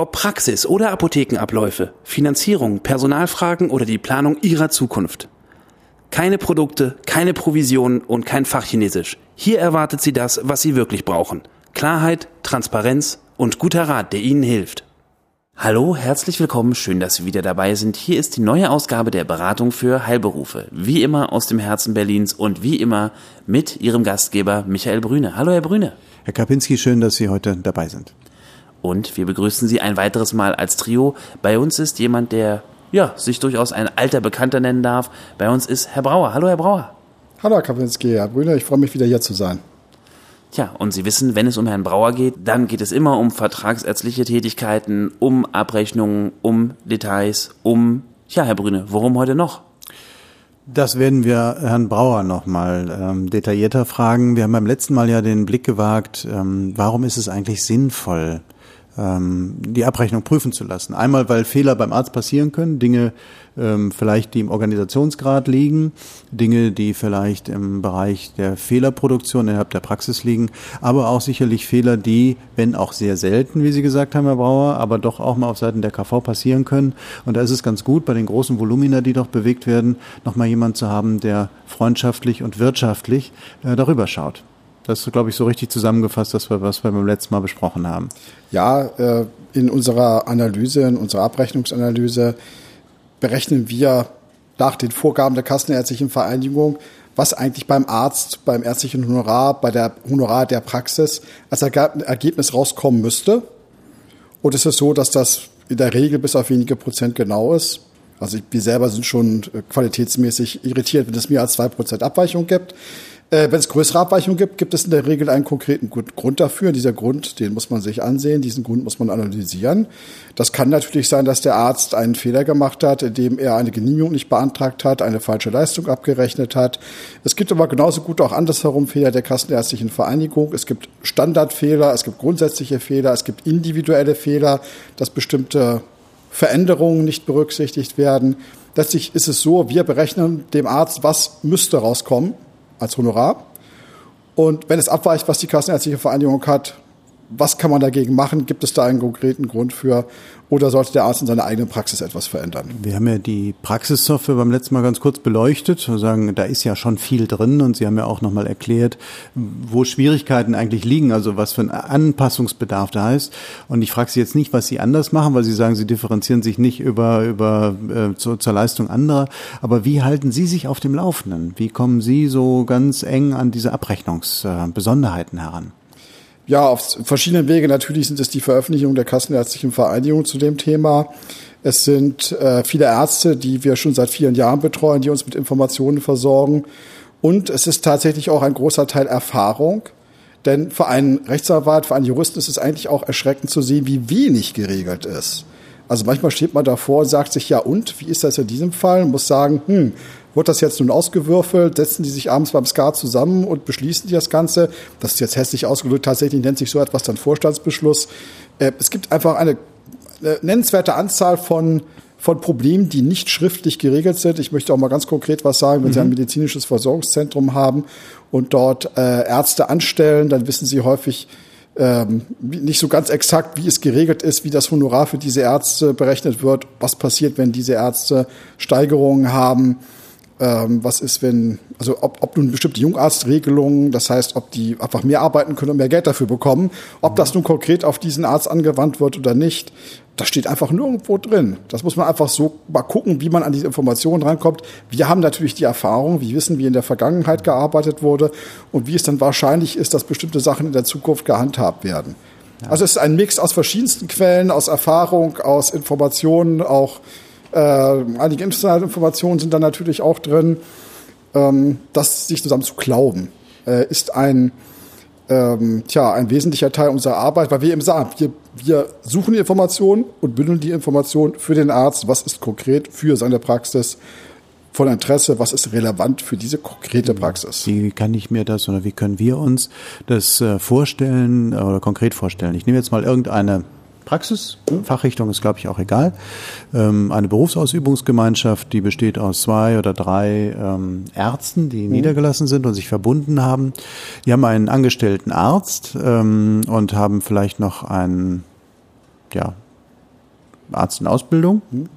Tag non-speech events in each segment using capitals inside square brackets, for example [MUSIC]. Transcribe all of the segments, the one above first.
Ob Praxis oder Apothekenabläufe, Finanzierung, Personalfragen oder die Planung Ihrer Zukunft. Keine Produkte, keine Provisionen und kein Fachchinesisch. Hier erwartet Sie das, was Sie wirklich brauchen. Klarheit, Transparenz und guter Rat, der Ihnen hilft. Hallo, herzlich willkommen, schön, dass Sie wieder dabei sind. Hier ist die neue Ausgabe der Beratung für Heilberufe. Wie immer aus dem Herzen Berlins und wie immer mit Ihrem Gastgeber Michael Brüne. Hallo, Herr Brüne. Herr Kapinski, schön, dass Sie heute dabei sind. Und wir begrüßen Sie ein weiteres Mal als Trio. Bei uns ist jemand, der ja, sich durchaus ein alter Bekannter nennen darf. Bei uns ist Herr Brauer. Hallo, Herr Brauer. Hallo, Herr Kapinski, Herr Brüne, ich freue mich wieder hier zu sein. Tja, und Sie wissen, wenn es um Herrn Brauer geht, dann geht es immer um vertragsärztliche Tätigkeiten, um Abrechnungen, um Details, um, ja, Herr Brüne, worum heute noch? Das werden wir Herrn Brauer nochmal ähm, detaillierter fragen. Wir haben beim letzten Mal ja den Blick gewagt, ähm, warum ist es eigentlich sinnvoll, ähm, die Abrechnung prüfen zu lassen. Einmal, weil Fehler beim Arzt passieren können, Dinge ähm, vielleicht, die im Organisationsgrad liegen, Dinge, die vielleicht im Bereich der Fehlerproduktion innerhalb der Praxis liegen, aber auch sicherlich Fehler, die, wenn auch sehr selten, wie Sie gesagt haben, Herr Brauer, aber doch auch mal auf Seiten der KV passieren können. Und da ist es ganz gut, bei den großen Volumina, die doch bewegt werden, nochmal jemand zu haben, der freundschaftlich und wirtschaftlich äh, darüber schaut. Das ist, glaube ich, so richtig zusammengefasst, das, was wir beim letzten Mal besprochen haben. Ja, äh, in unserer Analyse, in unserer Abrechnungsanalyse berechnen wir nach den Vorgaben der Kassenärztlichen Vereinigung, was eigentlich beim Arzt, beim ärztlichen Honorar, bei der Honorar der Praxis als Ergebnis rauskommen müsste. Und es ist so, dass das in der Regel bis auf wenige Prozent genau ist. Also wir selber sind schon qualitätsmäßig irritiert, wenn es mehr als zwei Prozent Abweichung gibt. Äh, Wenn es größere Abweichungen gibt, gibt es in der Regel einen konkreten Grund dafür. Dieser Grund, den muss man sich ansehen, diesen Grund muss man analysieren. Das kann natürlich sein, dass der Arzt einen Fehler gemacht hat, indem er eine Genehmigung nicht beantragt hat, eine falsche Leistung abgerechnet hat. Es gibt aber genauso gut auch andersherum Fehler der Kassenärztlichen Vereinigung. Es gibt Standardfehler, es gibt grundsätzliche Fehler, es gibt individuelle Fehler, dass bestimmte Veränderungen nicht berücksichtigt werden. Letztlich ist es so, wir berechnen dem Arzt, was müsste rauskommen als Honorar. Und wenn es abweicht, was die Kassenärztliche Vereinigung hat, was kann man dagegen machen? Gibt es da einen konkreten Grund für? Oder sollte der Arzt in seiner eigenen Praxis etwas verändern? Wir haben ja die Praxissoftware beim letzten Mal ganz kurz beleuchtet. Wir sagen, da ist ja schon viel drin und Sie haben ja auch nochmal erklärt, wo Schwierigkeiten eigentlich liegen, also was für ein Anpassungsbedarf da ist. Und ich frage Sie jetzt nicht, was Sie anders machen, weil Sie sagen, Sie differenzieren sich nicht über, über äh, zu, zur Leistung anderer. Aber wie halten Sie sich auf dem Laufenden? Wie kommen Sie so ganz eng an diese Abrechnungsbesonderheiten äh, heran? Ja, auf verschiedenen Wege. Natürlich sind es die Veröffentlichungen der Kassenärztlichen Vereinigung zu dem Thema. Es sind äh, viele Ärzte, die wir schon seit vielen Jahren betreuen, die uns mit Informationen versorgen. Und es ist tatsächlich auch ein großer Teil Erfahrung. Denn für einen Rechtsanwalt, für einen Juristen ist es eigentlich auch erschreckend zu sehen, wie wenig geregelt ist. Also manchmal steht man davor und sagt sich, ja und, wie ist das in diesem Fall? Und muss sagen, hm, wird das jetzt nun ausgewürfelt? Setzen die sich abends beim Skat zusammen und beschließen die das Ganze? Das ist jetzt hässlich ausgedrückt. Tatsächlich nennt sich so etwas dann Vorstandsbeschluss. Äh, es gibt einfach eine, nennenswerte Anzahl von von Problemen, die nicht schriftlich geregelt sind. Ich möchte auch mal ganz konkret was sagen. Wenn. Sie ein mhm. medizinisches Versorgungszentrum haben und dort äh, Ärzte anstellen, dann wissen Sie häufig ähm, nicht so ganz exakt, wie es geregelt ist, wie das Honorar für diese Ärzte berechnet wird, was passiert, wenn diese Ärzte Steigerungen haben ähm, was ist, wenn, also ob, ob nun bestimmte Jungarztregelungen, das heißt, ob die einfach mehr arbeiten können und mehr Geld dafür bekommen, ob das nun konkret auf diesen Arzt angewandt wird oder nicht, das steht einfach nirgendwo drin. Das muss man einfach so mal gucken, wie man an diese Informationen rankommt. Wir haben natürlich die Erfahrung, wir wissen, wie in der Vergangenheit gearbeitet wurde und wie es dann wahrscheinlich ist, dass bestimmte Sachen in der Zukunft gehandhabt werden. Ja. Also es ist ein Mix aus verschiedensten Quellen, aus Erfahrung, aus Informationen, auch äh, einige internationale Informationen sind da natürlich auch drin. Ähm, das sich zusammen zu glauben, äh, ist ein ähm, tja, ein wesentlicher Teil unserer Arbeit, weil wir eben sagen, wir, wir suchen die Informationen und bündeln die Informationen für den Arzt, was ist konkret für seine Praxis von Interesse, was ist relevant für diese konkrete Praxis. Wie kann ich mir das oder wie können wir uns das äh, vorstellen oder konkret vorstellen? Ich nehme jetzt mal irgendeine Praxis, Fachrichtung ist, glaube ich, auch egal. Ähm, eine Berufsausübungsgemeinschaft, die besteht aus zwei oder drei ähm, Ärzten, die mhm. niedergelassen sind und sich verbunden haben. Die haben einen angestellten Arzt ähm, und haben vielleicht noch einen ja, Arzt in Ausbildung mhm.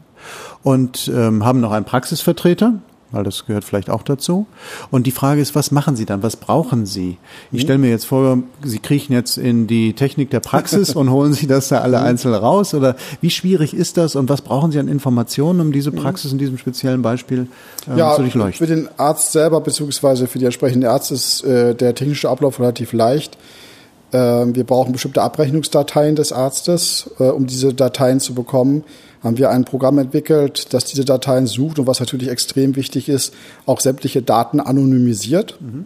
und ähm, haben noch einen Praxisvertreter, weil das gehört vielleicht auch dazu. Und die Frage ist, was machen Sie dann? Was brauchen Sie? Ich stelle mir jetzt vor, Sie kriechen jetzt in die Technik der Praxis [LAUGHS] und holen sich das da alle mhm. einzeln raus. Oder wie schwierig ist das und was brauchen Sie an Informationen, um diese mhm. Praxis in diesem speziellen Beispiel ähm, ja, zu durchleuchten? Für den Arzt selber beziehungsweise für die entsprechende Ärzte ist äh, der technische Ablauf relativ leicht. Äh, wir brauchen bestimmte Abrechnungsdateien des Arztes, äh, um diese Dateien zu bekommen haben wir ein Programm entwickelt, das diese Dateien sucht und was natürlich extrem wichtig ist, auch sämtliche Daten anonymisiert. Mhm.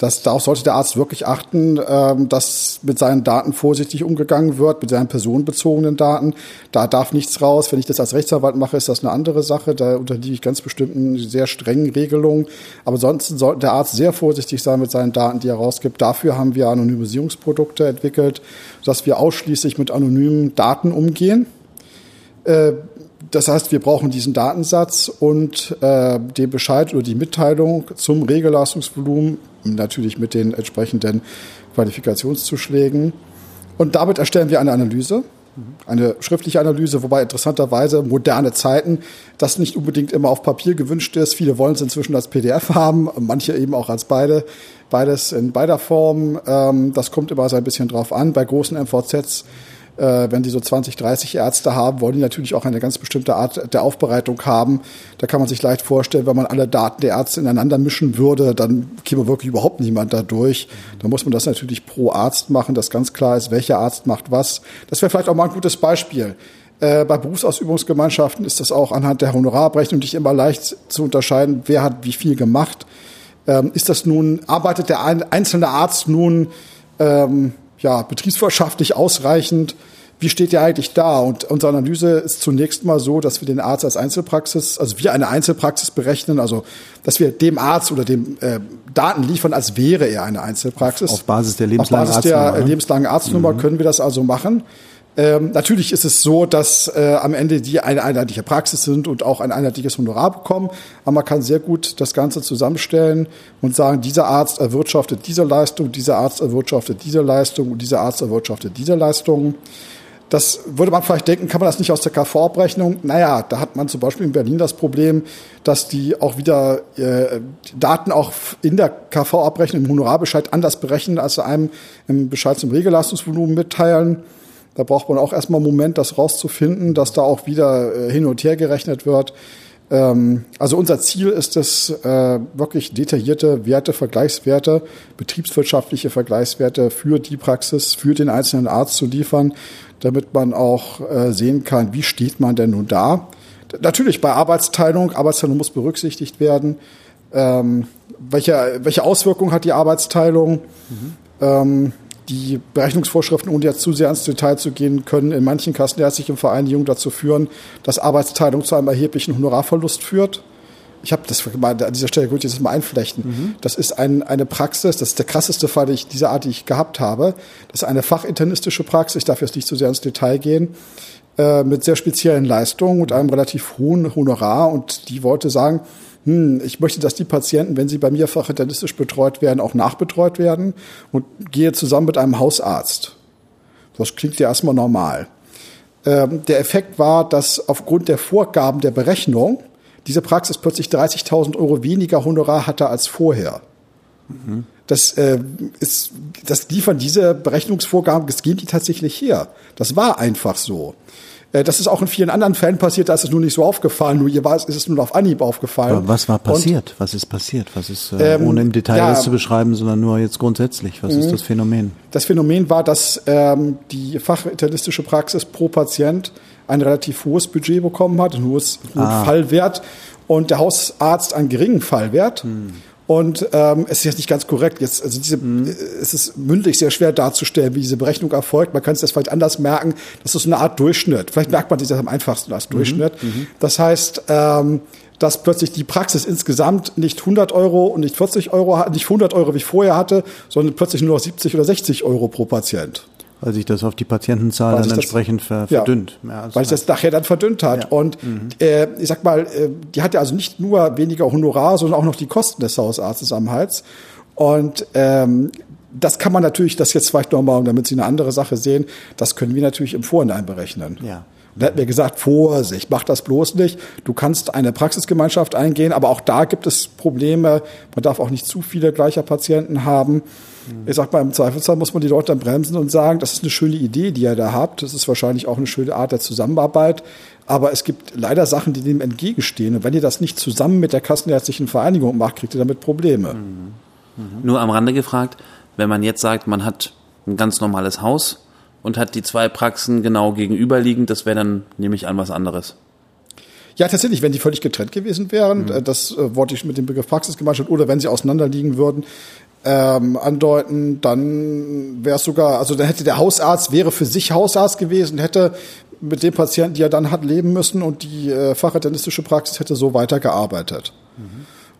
Das, darauf sollte der Arzt wirklich achten, ähm, dass mit seinen Daten vorsichtig umgegangen wird, mit seinen personenbezogenen Daten. Da darf nichts raus. Wenn ich das als Rechtsanwalt mache, ist das eine andere Sache. Da unterliege ich ganz bestimmten sehr strengen Regelungen. Aber ansonsten sollte der Arzt sehr vorsichtig sein mit seinen Daten, die er rausgibt. Dafür haben wir Anonymisierungsprodukte entwickelt, dass wir ausschließlich mit anonymen Daten umgehen. Äh, das heißt, wir brauchen diesen Datensatz und äh, den Bescheid oder die Mitteilung zum Regelleistungsvolumen, natürlich mit den entsprechenden Qualifikationszuschlägen. Und damit erstellen wir eine Analyse, eine schriftliche Analyse, wobei interessanterweise moderne Zeiten das nicht unbedingt immer auf Papier gewünscht ist. Viele wollen es inzwischen als PDF haben, manche eben auch als beide, beides in beider Form. Ähm, das kommt immer so ein bisschen drauf an. Bei großen MVZs äh, wenn die so 20, 30 Ärzte haben, wollen die natürlich auch eine ganz bestimmte Art der Aufbereitung haben. Da kann man sich leicht vorstellen, wenn man alle Daten der Ärzte ineinander mischen würde, dann käme wirklich überhaupt niemand da durch. Da muss man das natürlich pro Arzt machen, dass ganz klar ist, welcher Arzt macht was. Das wäre vielleicht auch mal ein gutes Beispiel. Äh, bei Berufsausübungsgemeinschaften ist das auch anhand der Honorarabrechnung nicht immer leicht zu unterscheiden, wer hat wie viel gemacht. Ähm, ist das nun, arbeitet der einzelne Arzt nun ähm, ja, betriebswirtschaftlich ausreichend wie steht der eigentlich da? Und unsere Analyse ist zunächst mal so, dass wir den Arzt als Einzelpraxis, also wir eine Einzelpraxis berechnen, also dass wir dem Arzt oder dem äh, Daten liefern, als wäre er eine Einzelpraxis. Auf Basis der lebenslangen Auf Basis Arztnummer, der ne? lebenslangen Arztnummer mhm. können wir das also machen. Ähm, natürlich ist es so, dass äh, am Ende die eine einheitliche Praxis sind und auch ein einheitliches Honorar bekommen. Aber man kann sehr gut das Ganze zusammenstellen und sagen, dieser Arzt erwirtschaftet diese Leistung, dieser Arzt erwirtschaftet diese Leistung und dieser Arzt erwirtschaftet diese Leistung. Das würde man vielleicht denken, kann man das nicht aus der KV-Abrechnung? Naja, da hat man zum Beispiel in Berlin das Problem, dass die auch wieder äh, Daten auch in der KV-Abrechnung im Honorarbescheid anders berechnen, als sie einem im Bescheid zum Regelleistungsvolumen mitteilen. Da braucht man auch erstmal einen Moment, das rauszufinden, dass da auch wieder äh, hin und her gerechnet wird. Ähm, also unser Ziel ist es, äh, wirklich detaillierte Werte, Vergleichswerte, betriebswirtschaftliche Vergleichswerte für die Praxis, für den einzelnen Arzt zu liefern damit man auch äh, sehen kann, wie steht man denn nun da. Natürlich bei Arbeitsteilung, Arbeitsteilung muss berücksichtigt werden. Ähm, welche, welche Auswirkungen hat die Arbeitsteilung? Mhm. Ähm, die Berechnungsvorschriften, ohne jetzt zu sehr ins Detail zu gehen, können in manchen kassenärztlichen Vereinigungen dazu führen, dass Arbeitsteilung zu einem erheblichen Honorarverlust führt ich habe das mal an dieser Stelle gut jetzt mal einflechten. Mhm. Das ist ein, eine Praxis, das ist der krasseste Fall die ich, dieser Art, die ich gehabt habe. Das ist eine fachinternistische Praxis, ich darf jetzt nicht zu so sehr ins Detail gehen, äh, mit sehr speziellen Leistungen und einem relativ hohen Honorar. Und die wollte sagen, hm, ich möchte, dass die Patienten, wenn sie bei mir fachinternistisch betreut werden, auch nachbetreut werden und gehe zusammen mit einem Hausarzt. Das klingt ja erstmal normal. Ähm, der Effekt war, dass aufgrund der Vorgaben der Berechnung diese Praxis plötzlich 30.000 Euro weniger Honorar hatte als vorher. Mhm. Das, äh, ist, das liefern diese Berechnungsvorgaben, das gehen die tatsächlich her. Das war einfach so. Äh, das ist auch in vielen anderen Fällen passiert, da ist es nur nicht so aufgefallen, nur hier war es, ist es nur auf Anhieb aufgefallen. Aber was war passiert? Und, was ist passiert? Was ist, äh, ähm, ohne im Detail ja, das zu beschreiben, sondern nur jetzt grundsätzlich, was ist mhm. das Phänomen? Das Phänomen war, dass ähm, die fachinternistische Praxis pro Patient ein relativ hohes Budget bekommen hat, ein hohes, hohen ah. Fallwert und der Hausarzt einen geringen Fallwert. Hm. Und ähm, es ist jetzt nicht ganz korrekt. Jetzt, also diese, Mhm. es ist mündlich sehr schwer darzustellen, wie diese Berechnung erfolgt. Man kann es jetzt vielleicht anders merken. Das ist so eine Art Durchschnitt. Vielleicht merkt man sich das am einfachsten Mhm. als Durchschnitt. Das heißt, ähm, dass plötzlich die Praxis insgesamt nicht 100 Euro und nicht 40 Euro, hat, nicht 100 Euro wie ich vorher hatte, sondern plötzlich nur noch 70 oder 60 Euro pro Patient. Weil sich das auf die Patientenzahl Weil dann sich das- entsprechend ver Ja. verdünnt. Ja, das weil sich das nachher dann verdünnt hat. Ja. Mhm. Und äh, ich sag mal, äh, die hat ja also nicht nur weniger Honorar, sondern auch noch die Kosten des Hausarztes am Hals. Und ähm, das kann man natürlich, das jetzt vielleicht nochmal, damit Sie eine andere Sache sehen, das können wir natürlich im Vorhinein berechnen. Ja. Und da hat mir gesagt, Vorsicht, mach das bloß nicht. Du kannst eine Praxisgemeinschaft eingehen, aber auch da gibt es Probleme. Man darf auch nicht zu viele gleicher Patienten haben. Ich sag mal, im Zweifelsfall muss man die Leute dann bremsen und sagen, das ist eine schöne Idee, die ihr da habt. Das ist wahrscheinlich auch eine schöne Art der Zusammenarbeit. Aber es gibt leider Sachen, die dem entgegenstehen. Und wenn ihr das nicht zusammen mit der Kassenärztlichen Vereinigung macht, kriegt ihr damit Probleme. Nur am Rande gefragt, wenn man jetzt sagt, man hat ein ganz normales Haus und hat die zwei Praxen genau gegenüberliegend, das wäre dann, nehme ich an, was anderes. Ja, tatsächlich, wenn die völlig getrennt gewesen wären, äh, das äh, wollte ich mit dem Begriff Praxisgemeinschaft oder wenn sie auseinanderliegen würden, ähm, andeuten, dann wäre es sogar, also dann hätte der Hausarzt, wäre für sich Hausarzt gewesen, hätte mit dem Patienten, die er dann hat, leben müssen und die äh, fachinternistische Praxis hätte so weitergearbeitet.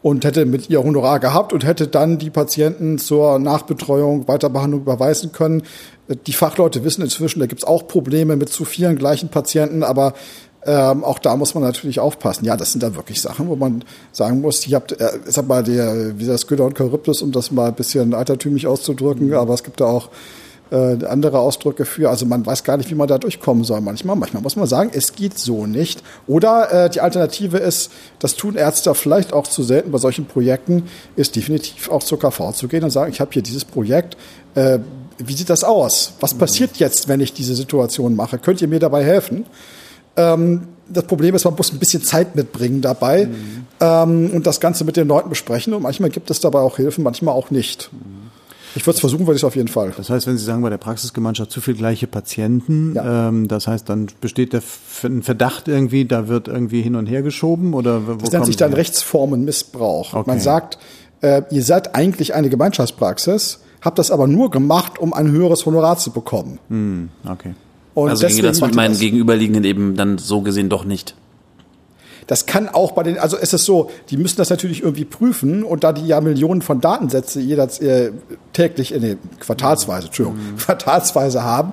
Und hätte mit ihr Honorar gehabt und hätte dann die Patienten zur Nachbetreuung, Weiterbehandlung überweisen können. Äh, Die Fachleute wissen inzwischen, da gibt es auch Probleme mit zu vielen gleichen Patienten, aber ähm, auch da muss man natürlich aufpassen. Ja, das sind da wirklich Sachen, wo man sagen muss, ich habe, äh, sag mal, der, wie das Skylla und Charybdis, um das mal ein bisschen altertümlich auszudrücken, aber es gibt da auch äh, andere Ausdrücke für. Also man weiß gar nicht, wie man da durchkommen soll manchmal. Manchmal muss man sagen, es geht so nicht. Oder äh, die Alternative ist, das tun Ärzte vielleicht auch zu selten bei solchen Projekten, ist definitiv auch zur KV zu gehen und sagen, ich habe hier dieses Projekt. Äh, wie sieht das aus? Was passiert jetzt, wenn ich diese Situation mache? Könnt ihr mir dabei helfen? Ähm, das Problem ist, man muss ein bisschen Zeit mitbringen dabei ähm, und das Ganze mit den Leuten besprechen. Und manchmal gibt es dabei auch Hilfen, manchmal auch nicht. Ich würde es versuchen, würde ich es auf jeden Fall. Das heißt, wenn Sie sagen, bei der Praxisgemeinschaft zu viel gleiche Patienten, Ja. ähm, das heißt, dann besteht der ein Verdacht irgendwie, da wird irgendwie hin und her geschoben oder wo Das nennt sich dann? Rechtsformenmissbrauch. Okay. Man sagt, äh, ihr seid eigentlich eine Gemeinschaftspraxis, habt das aber nur gemacht, um ein höheres Honorar zu bekommen. Hm, okay. Und also ginge das mit meinen das. Gegenüberliegenden eben dann so gesehen doch nicht. Das kann auch bei den, also es ist so, die müssen das natürlich irgendwie prüfen und da die ja Millionen von Datensätze jeder äh, täglich, äh, nee, quartalsweise, Entschuldigung, [LAUGHS] quartalsweise haben,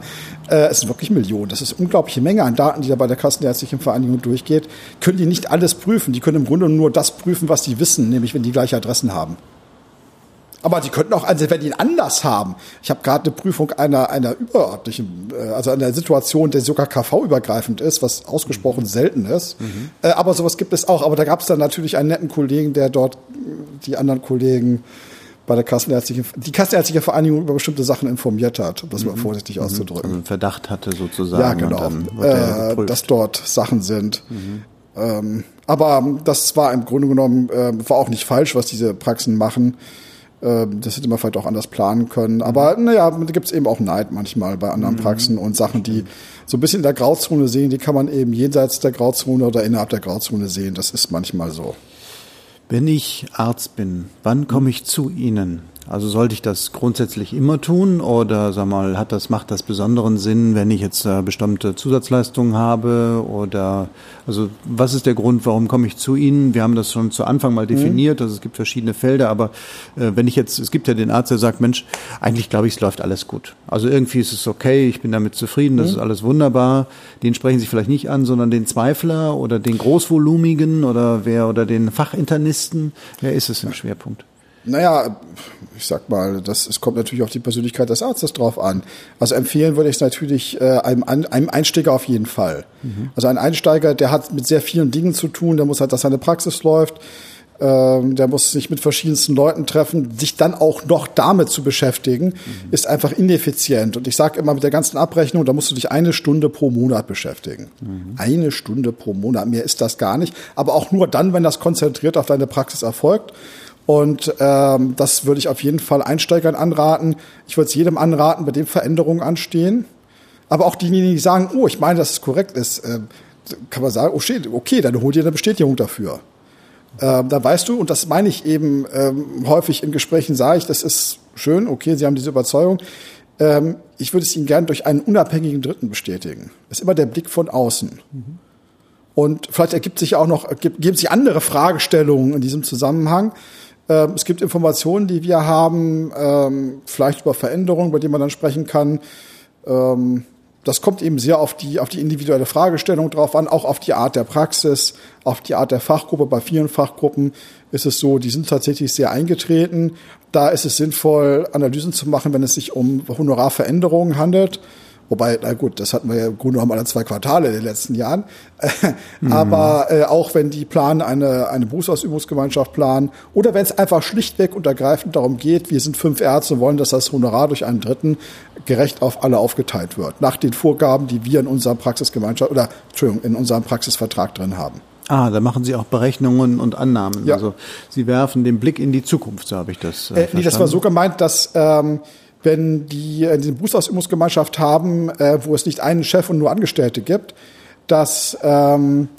äh, es sind wirklich Millionen. Das ist eine unglaubliche Menge an Daten, die da bei der Kassenärztlichen Vereinigung durchgeht. Können die nicht alles prüfen. Die können im Grunde nur das prüfen, was die wissen, nämlich wenn die gleiche Adressen haben. Aber die könnten auch, also wenn die ihn anders haben. Ich habe gerade eine Prüfung einer, einer überörtlichen, äh, also einer Situation, der sogar KV-übergreifend ist, was ausgesprochen selten ist. Äh, aber sowas gibt es auch. Aber da gab es dann natürlich einen netten Kollegen, der dort äh, die anderen Kollegen bei der Kassenärztlichen, die Kassenärztliche Vereinigung über bestimmte Sachen informiert hat, um das mal vorsichtig auszudrücken. Also einen Verdacht hatte sozusagen. Ja, genau. Äh, dass dort Sachen sind. Ähm, aber das war im Grunde genommen, äh, war auch nicht falsch, was diese Praxen machen. Ähm, das hätte man vielleicht auch anders planen können. Aber naja, da gibt es eben auch Neid manchmal bei anderen Praxen und Sachen, die so ein bisschen in der Grauzone sehen, die kann man eben jenseits der Grauzone oder innerhalb der Grauzone sehen. Das ist manchmal so. Wenn ich Arzt bin, wann komme ich zu Ihnen? Also sollte ich das grundsätzlich immer tun oder sag mal, hat das macht das besonderen Sinn, wenn ich jetzt äh, bestimmte Zusatzleistungen habe oder also was ist der Grund, warum komme ich zu Ihnen? Wir haben das schon zu Anfang mal definiert, also es gibt verschiedene Felder, aber äh, wenn ich jetzt es gibt ja den Arzt, der sagt, Mensch, eigentlich glaube ich, es läuft alles gut. Also irgendwie ist es okay, ich bin damit zufrieden, das ist alles wunderbar. Den sprechen Sie vielleicht nicht an, sondern den Zweifler oder den Großvolumigen oder wer oder den Fachinternisten. Wer ist es im Schwerpunkt? Naja, ich sag mal, das, es kommt natürlich auf die Persönlichkeit des Arztes drauf an. Also empfehlen würde ich es natürlich äh, einem, einem Einsteiger auf jeden Fall. Also ein Einsteiger, der hat mit sehr vielen Dingen zu tun, der muss halt, dass seine Praxis läuft, ähm, der muss sich mit verschiedensten Leuten treffen, sich dann auch noch damit zu beschäftigen, ist einfach ineffizient. Und ich sage immer mit der ganzen Abrechnung, da musst du dich eine Stunde pro Monat beschäftigen. Eine Stunde pro Monat, mehr ist das gar nicht. Aber auch nur dann, wenn das konzentriert auf deine Praxis erfolgt. Und ähm, das würde ich auf jeden Fall Einsteigern anraten. Ich würde es jedem anraten, bei dem Veränderungen anstehen. Aber auch diejenigen, die sagen, oh, ich meine, dass es korrekt ist, äh, kann man sagen, oh shit, okay, dann hol dir eine Bestätigung dafür. ähm, dann weißt du, und das meine ich eben ähm, häufig in Gesprächen, sage ich, das ist schön, okay, Sie haben diese Überzeugung. Ähm, ich würde es Ihnen gerne durch einen unabhängigen Dritten bestätigen. Das ist immer der Blick von außen. Mhm. Und vielleicht ergibt sich auch noch, geben sich andere Fragestellungen in diesem Zusammenhang. Ähm, es gibt Informationen, die wir haben, ähm, vielleicht über Veränderungen, über die man dann sprechen kann. Ähm, das kommt eben sehr auf die, auf die individuelle Fragestellung drauf an, auch auf die Art der Praxis, auf die Art der Fachgruppe. Bei vielen Fachgruppen ist es so, die sind tatsächlich sehr eingetreten. Da ist es sinnvoll, Analysen zu machen, wenn es sich um Honorarveränderungen handelt. Wobei, na gut, das hatten wir ja im Grunde genommen alle zwei Quartale in den letzten Jahren. [LAUGHS] mhm. Aber äh, auch wenn die planen, eine, eine Berufsausübungsgemeinschaft planen oder wenn es einfach schlichtweg und ergreifend darum geht, wir sind fünf Ärzte und wollen, dass das Honorar durch einen Dritten gerecht auf alle aufgeteilt wird. Nach den Vorgaben, die wir in unserem Praxisgemeinschaft oder Entschuldigung, in unserem Praxisvertrag drin haben. Ah, da machen Sie auch Berechnungen und Annahmen. Ja. Also Sie werfen den Blick in die Zukunft, so habe ich das. Äh, äh, nee, das war so gemeint, dass ähm, wenn die äh, eine Berufsausübungsgemeinschaft haben, äh, wo es nicht einen Chef und nur Angestellte gibt, dass ähm,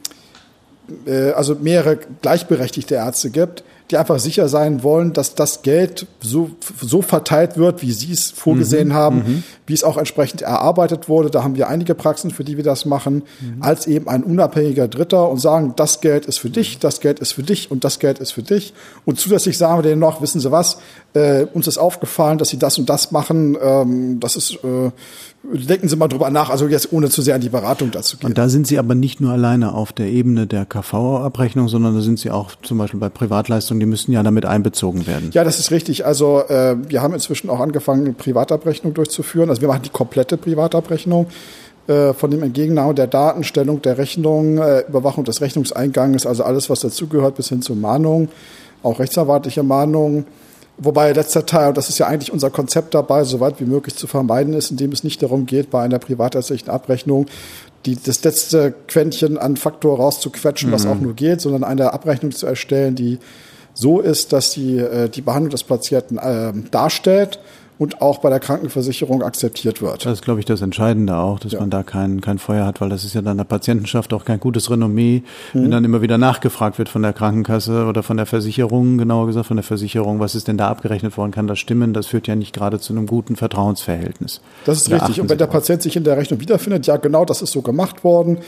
äh, also mehrere gleichberechtigte Ärzte gibt, die einfach sicher sein wollen, dass das Geld so, so verteilt wird, wie sie es vorgesehen mhm, haben, mhm. wie es auch entsprechend erarbeitet wurde. Da haben wir einige Praxen, für die wir das machen, mhm. als eben ein unabhängiger Dritter und sagen, das Geld ist für dich, das Geld ist für dich und das Geld ist für dich. Und zusätzlich sagen wir denen noch, wissen Sie was, äh, uns ist aufgefallen, dass Sie das und das machen. Ähm, das ist äh, denken Sie mal drüber nach, also jetzt ohne zu sehr an die Beratung dazu gehen. Und da sind Sie aber nicht nur alleine auf der Ebene der KV-Abrechnung, sondern da sind Sie auch zum Beispiel bei Privatleistungen, die müssen ja damit einbezogen werden. Ja, das ist richtig. Also äh, wir haben inzwischen auch angefangen, Privatabrechnung durchzuführen. Also wir machen die komplette Privatabrechnung äh, von dem Entgegennahme der Datenstellung der Rechnung, äh, Überwachung des Rechnungseingangs, also alles, was dazugehört, bis hin zur Mahnung, auch rechtserwartliche Mahnungen Wobei letzter Teil, und das ist ja eigentlich unser Konzept dabei, so weit wie möglich zu vermeiden ist, indem es nicht darum geht, bei einer privatärztlichen Abrechnung die, das letzte Quäntchen an Faktor rauszuquetschen, mhm. was auch nur geht, sondern eine Abrechnung zu erstellen, die so ist, dass die äh, die Behandlung des Patienten äh, darstellt und auch bei der Krankenversicherung akzeptiert wird. Das ist, glaube ich, das Entscheidende auch, dass ja. man da kein, kein Feuer hat, weil das ist ja dann der Patientenschaft auch kein gutes Renommee, mhm. wenn dann immer wieder nachgefragt wird von der Krankenkasse oder von der Versicherung, genauer gesagt von der Versicherung, was ist denn da abgerechnet worden, kann das stimmen? Das führt ja nicht gerade zu einem guten Vertrauensverhältnis. Das ist da richtig. Und wenn der Patient sich in der Rechnung wiederfindet, ja genau, das ist so gemacht worden,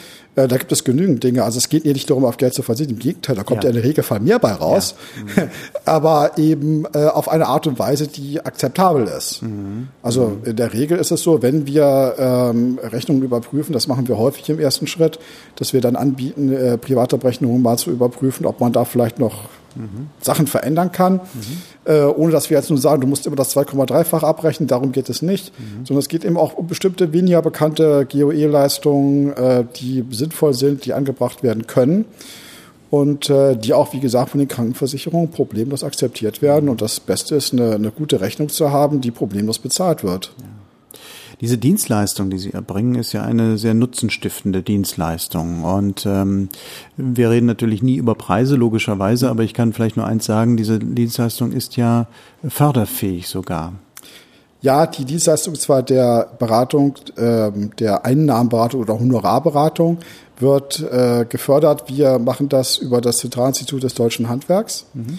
da gibt es genügend Dinge. Also es geht hier nicht darum, auf Geld zu verzichten. Im Gegenteil, da kommt ja, ja in der Regelfall mehr bei raus. Ja. Mhm. [LAUGHS] Aber eben äh, auf eine Art und Weise, die akzeptabel ist ist. Mhm. Also in der Regel ist es so, wenn wir ähm, Rechnungen überprüfen, das machen wir häufig im ersten Schritt, dass wir dann anbieten, äh, Privatabrechnungen mal zu überprüfen, ob man da vielleicht noch mhm. Sachen verändern kann, mhm. äh, ohne dass wir jetzt nur sagen, du musst immer das 2,3-fach abrechnen, darum geht es nicht, mhm. sondern es geht eben auch um bestimmte weniger bekannte GOE-Leistungen, äh, die sinnvoll sind, die angebracht werden können und äh, die auch, wie gesagt, von den Krankenversicherungen problemlos akzeptiert werden. Und das Beste ist, eine, eine gute Rechnung zu haben, die problemlos bezahlt wird. Ja. Diese Dienstleistung, die Sie erbringen, ist ja eine sehr nutzenstiftende Dienstleistung. Und ähm, wir reden natürlich nie über Preise, logischerweise, aber ich kann vielleicht nur eins sagen, diese Dienstleistung ist ja förderfähig sogar. Ja, die Dienstleistung zwar der Beratung, äh, der Einnahmenberatung oder Honorarberatung wird äh, gefördert. Wir machen das über das Zentralinstitut des deutschen Handwerks. Mhm.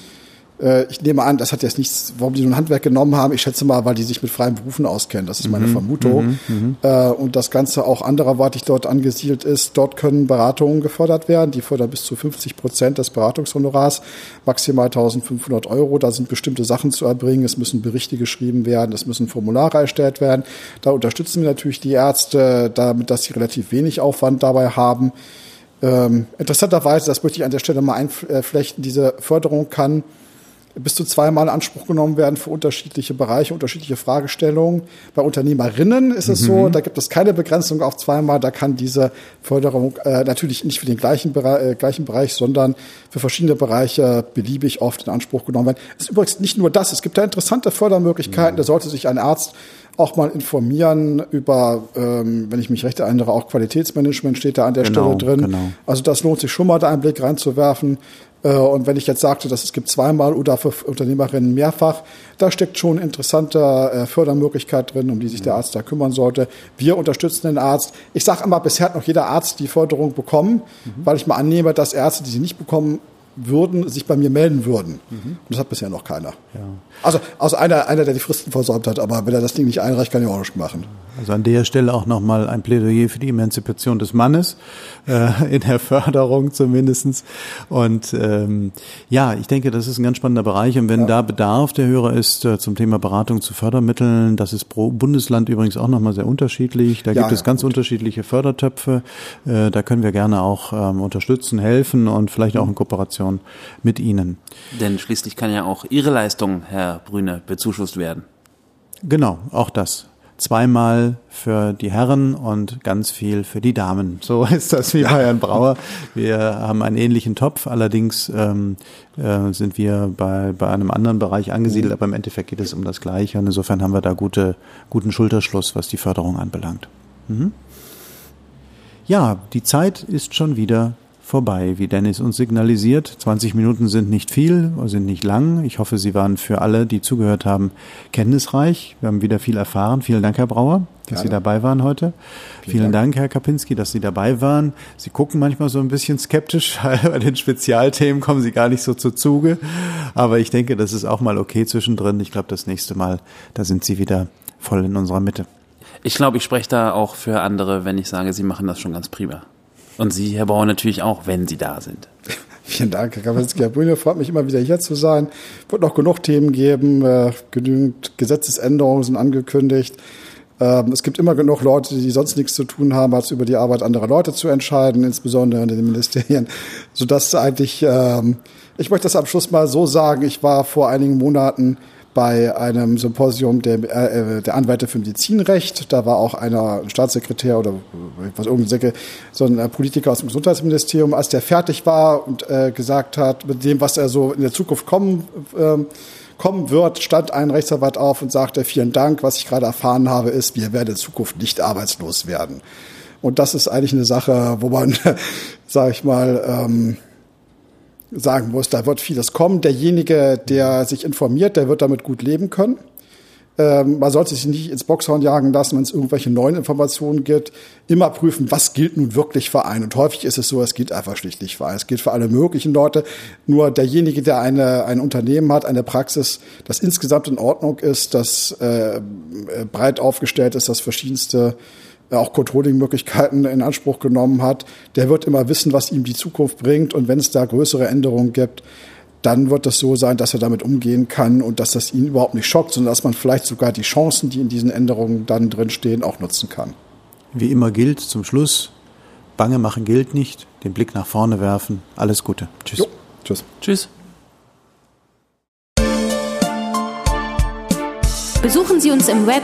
Äh, ich nehme an, das hat jetzt nichts, warum die so ein Handwerk genommen haben. Ich schätze mal, weil die sich mit freien Berufen auskennen. Das ist meine mhm. Vermutung. Mhm. mhm. Äh, und das Ganze auch andererweitig dort angesiedelt ist. Dort können Beratungen gefördert werden. Die fördern bis zu 50 Prozent des Beratungshonorars, maximal 1500 Euro. Da sind bestimmte Sachen zu erbringen. Es müssen Berichte geschrieben werden. Es müssen Formulare erstellt werden. Da unterstützen wir natürlich die Ärzte, damit, dass sie relativ wenig Aufwand dabei haben. Ähm, interessanterweise, das möchte ich an der Stelle mal einflechten, diese Förderung kann bis zu zweimal in Anspruch genommen werden für unterschiedliche Bereiche, unterschiedliche Fragestellungen. Bei Unternehmerinnen ist es mhm. so, da gibt es keine Begrenzung auf zweimal. Da kann diese Förderung äh, natürlich nicht für den gleichen, Bereich, äh, gleichen Bereich, sondern für verschiedene Bereiche beliebig oft in Anspruch genommen werden. Es ist übrigens nicht nur das. Es gibt da interessante Fördermöglichkeiten. Mhm. Da sollte sich ein Arzt auch mal informieren über, ähm, wenn ich mich recht erinnere, auch Qualitätsmanagement steht da an der genau, Stelle drin. Genau. Also das lohnt sich schon mal, da einen Blick reinzuwerfen. Äh, und wenn ich jetzt sagte, dass es gibt zweimal oder für Unternehmerinnen mehrfach, da steckt schon interessante äh, Fördermöglichkeit drin, um die sich der Arzt da kümmern sollte. Wir unterstützen den Arzt. Ich sage immer, bisher hat noch jeder Arzt die Förderung bekommen, mhm. weil ich mal annehme, dass Ärzte, die sie nicht bekommen würden, sich bei mir melden würden. Mhm. Und das hat bisher noch keiner. Ja. Also, also einer, einer, der die Fristen versäumt hat, aber wenn er das Ding nicht einreicht, kann ich auch nichts machen. Also an der Stelle auch nochmal ein Plädoyer für die Emanzipation des Mannes, äh, in der Förderung zumindestens. Und ähm, ja, ich denke, das ist ein ganz spannender Bereich. Und wenn ja. da Bedarf der Hörer ist äh, zum Thema Beratung zu Fördermitteln, das ist pro Bundesland übrigens auch nochmal sehr unterschiedlich. Da ja, gibt ja, es ganz gut. unterschiedliche Fördertöpfe. Äh, da können wir gerne auch ähm, unterstützen, helfen und vielleicht auch in Kooperation mit Ihnen. Denn schließlich kann ja auch Ihre Leistung, Herr Brüne, bezuschusst werden. Genau, auch das zweimal für die Herren und ganz viel für die Damen. So [LAUGHS] ist das wie bei Herrn Brauer. Wir haben einen ähnlichen Topf, allerdings ähm, äh, sind wir bei, bei einem anderen Bereich angesiedelt, aber im Endeffekt geht es um das Gleiche und insofern haben wir da gute, guten Schulterschluss, was die Förderung anbelangt. Mhm. Ja, die Zeit ist schon wieder vorbei, wie Dennis uns signalisiert. 20 Minuten sind nicht viel, sind nicht lang. Ich hoffe, sie waren für alle, die zugehört haben, kenntnisreich. Wir haben wieder viel erfahren. Vielen Dank, Herr Brauer, dass Gerne. Sie dabei waren heute. Vielen, Vielen Dank. Dank, Herr Kapinski, dass Sie dabei waren. Sie gucken manchmal so ein bisschen skeptisch, [LAUGHS] weil bei den Spezialthemen kommen Sie gar nicht so zu Zuge. Aber ich denke, das ist auch mal okay zwischendrin. Ich glaube, das nächste Mal, da sind Sie wieder voll in unserer Mitte. Ich glaube, ich spreche da auch für andere, wenn ich sage, Sie machen das schon ganz prima. Und Sie, Herr Bauer, natürlich auch, wenn Sie da sind. [LAUGHS] Vielen Dank, Herr Kaminski. Herr Brüne, freut mich immer wieder hier zu sein. Wird noch genug Themen geben. Äh, genügend Gesetzesänderungen sind angekündigt. Ähm, es gibt immer genug Leute, die sonst nichts zu tun haben, als über die Arbeit anderer Leute zu entscheiden, insbesondere in den Ministerien, sodass eigentlich, ähm, ich möchte das am Schluss mal so sagen, ich war vor einigen Monaten bei einem Symposium der, äh, der Anwälte für Medizinrecht. Da war auch einer Staatssekretär oder was irgendein so ein Politiker aus dem Gesundheitsministerium, als der fertig war und äh, gesagt hat, mit dem, was er so in der Zukunft kommen, äh, kommen wird, stand ein Rechtsanwalt auf und sagte, vielen Dank, was ich gerade erfahren habe, ist, wir werden in Zukunft nicht arbeitslos werden. Und das ist eigentlich eine Sache, wo man, [LAUGHS] sage ich mal, ähm, sagen muss, da wird vieles kommen. Derjenige, der sich informiert, der wird damit gut leben können. Ähm, man sollte sich nicht ins Boxhorn jagen lassen, wenn es irgendwelche neuen Informationen gibt. Immer prüfen, was gilt nun wirklich für einen. Und häufig ist es so, es gilt einfach schlicht nicht für einen. Es gilt für alle möglichen Leute. Nur derjenige, der eine, ein Unternehmen hat, eine Praxis, das insgesamt in Ordnung ist, das äh, breit aufgestellt ist, das verschiedenste auch Controlling-Möglichkeiten in Anspruch genommen hat, der wird immer wissen, was ihm die Zukunft bringt. Und wenn es da größere Änderungen gibt, dann wird es so sein, dass er damit umgehen kann und dass das ihn überhaupt nicht schockt, sondern dass man vielleicht sogar die Chancen, die in diesen Änderungen dann drinstehen, auch nutzen kann. Wie immer gilt zum Schluss, Bange machen gilt nicht, den Blick nach vorne werfen. Alles Gute. Tschüss. Jo. Tschüss. Tschüss. Besuchen Sie uns im Web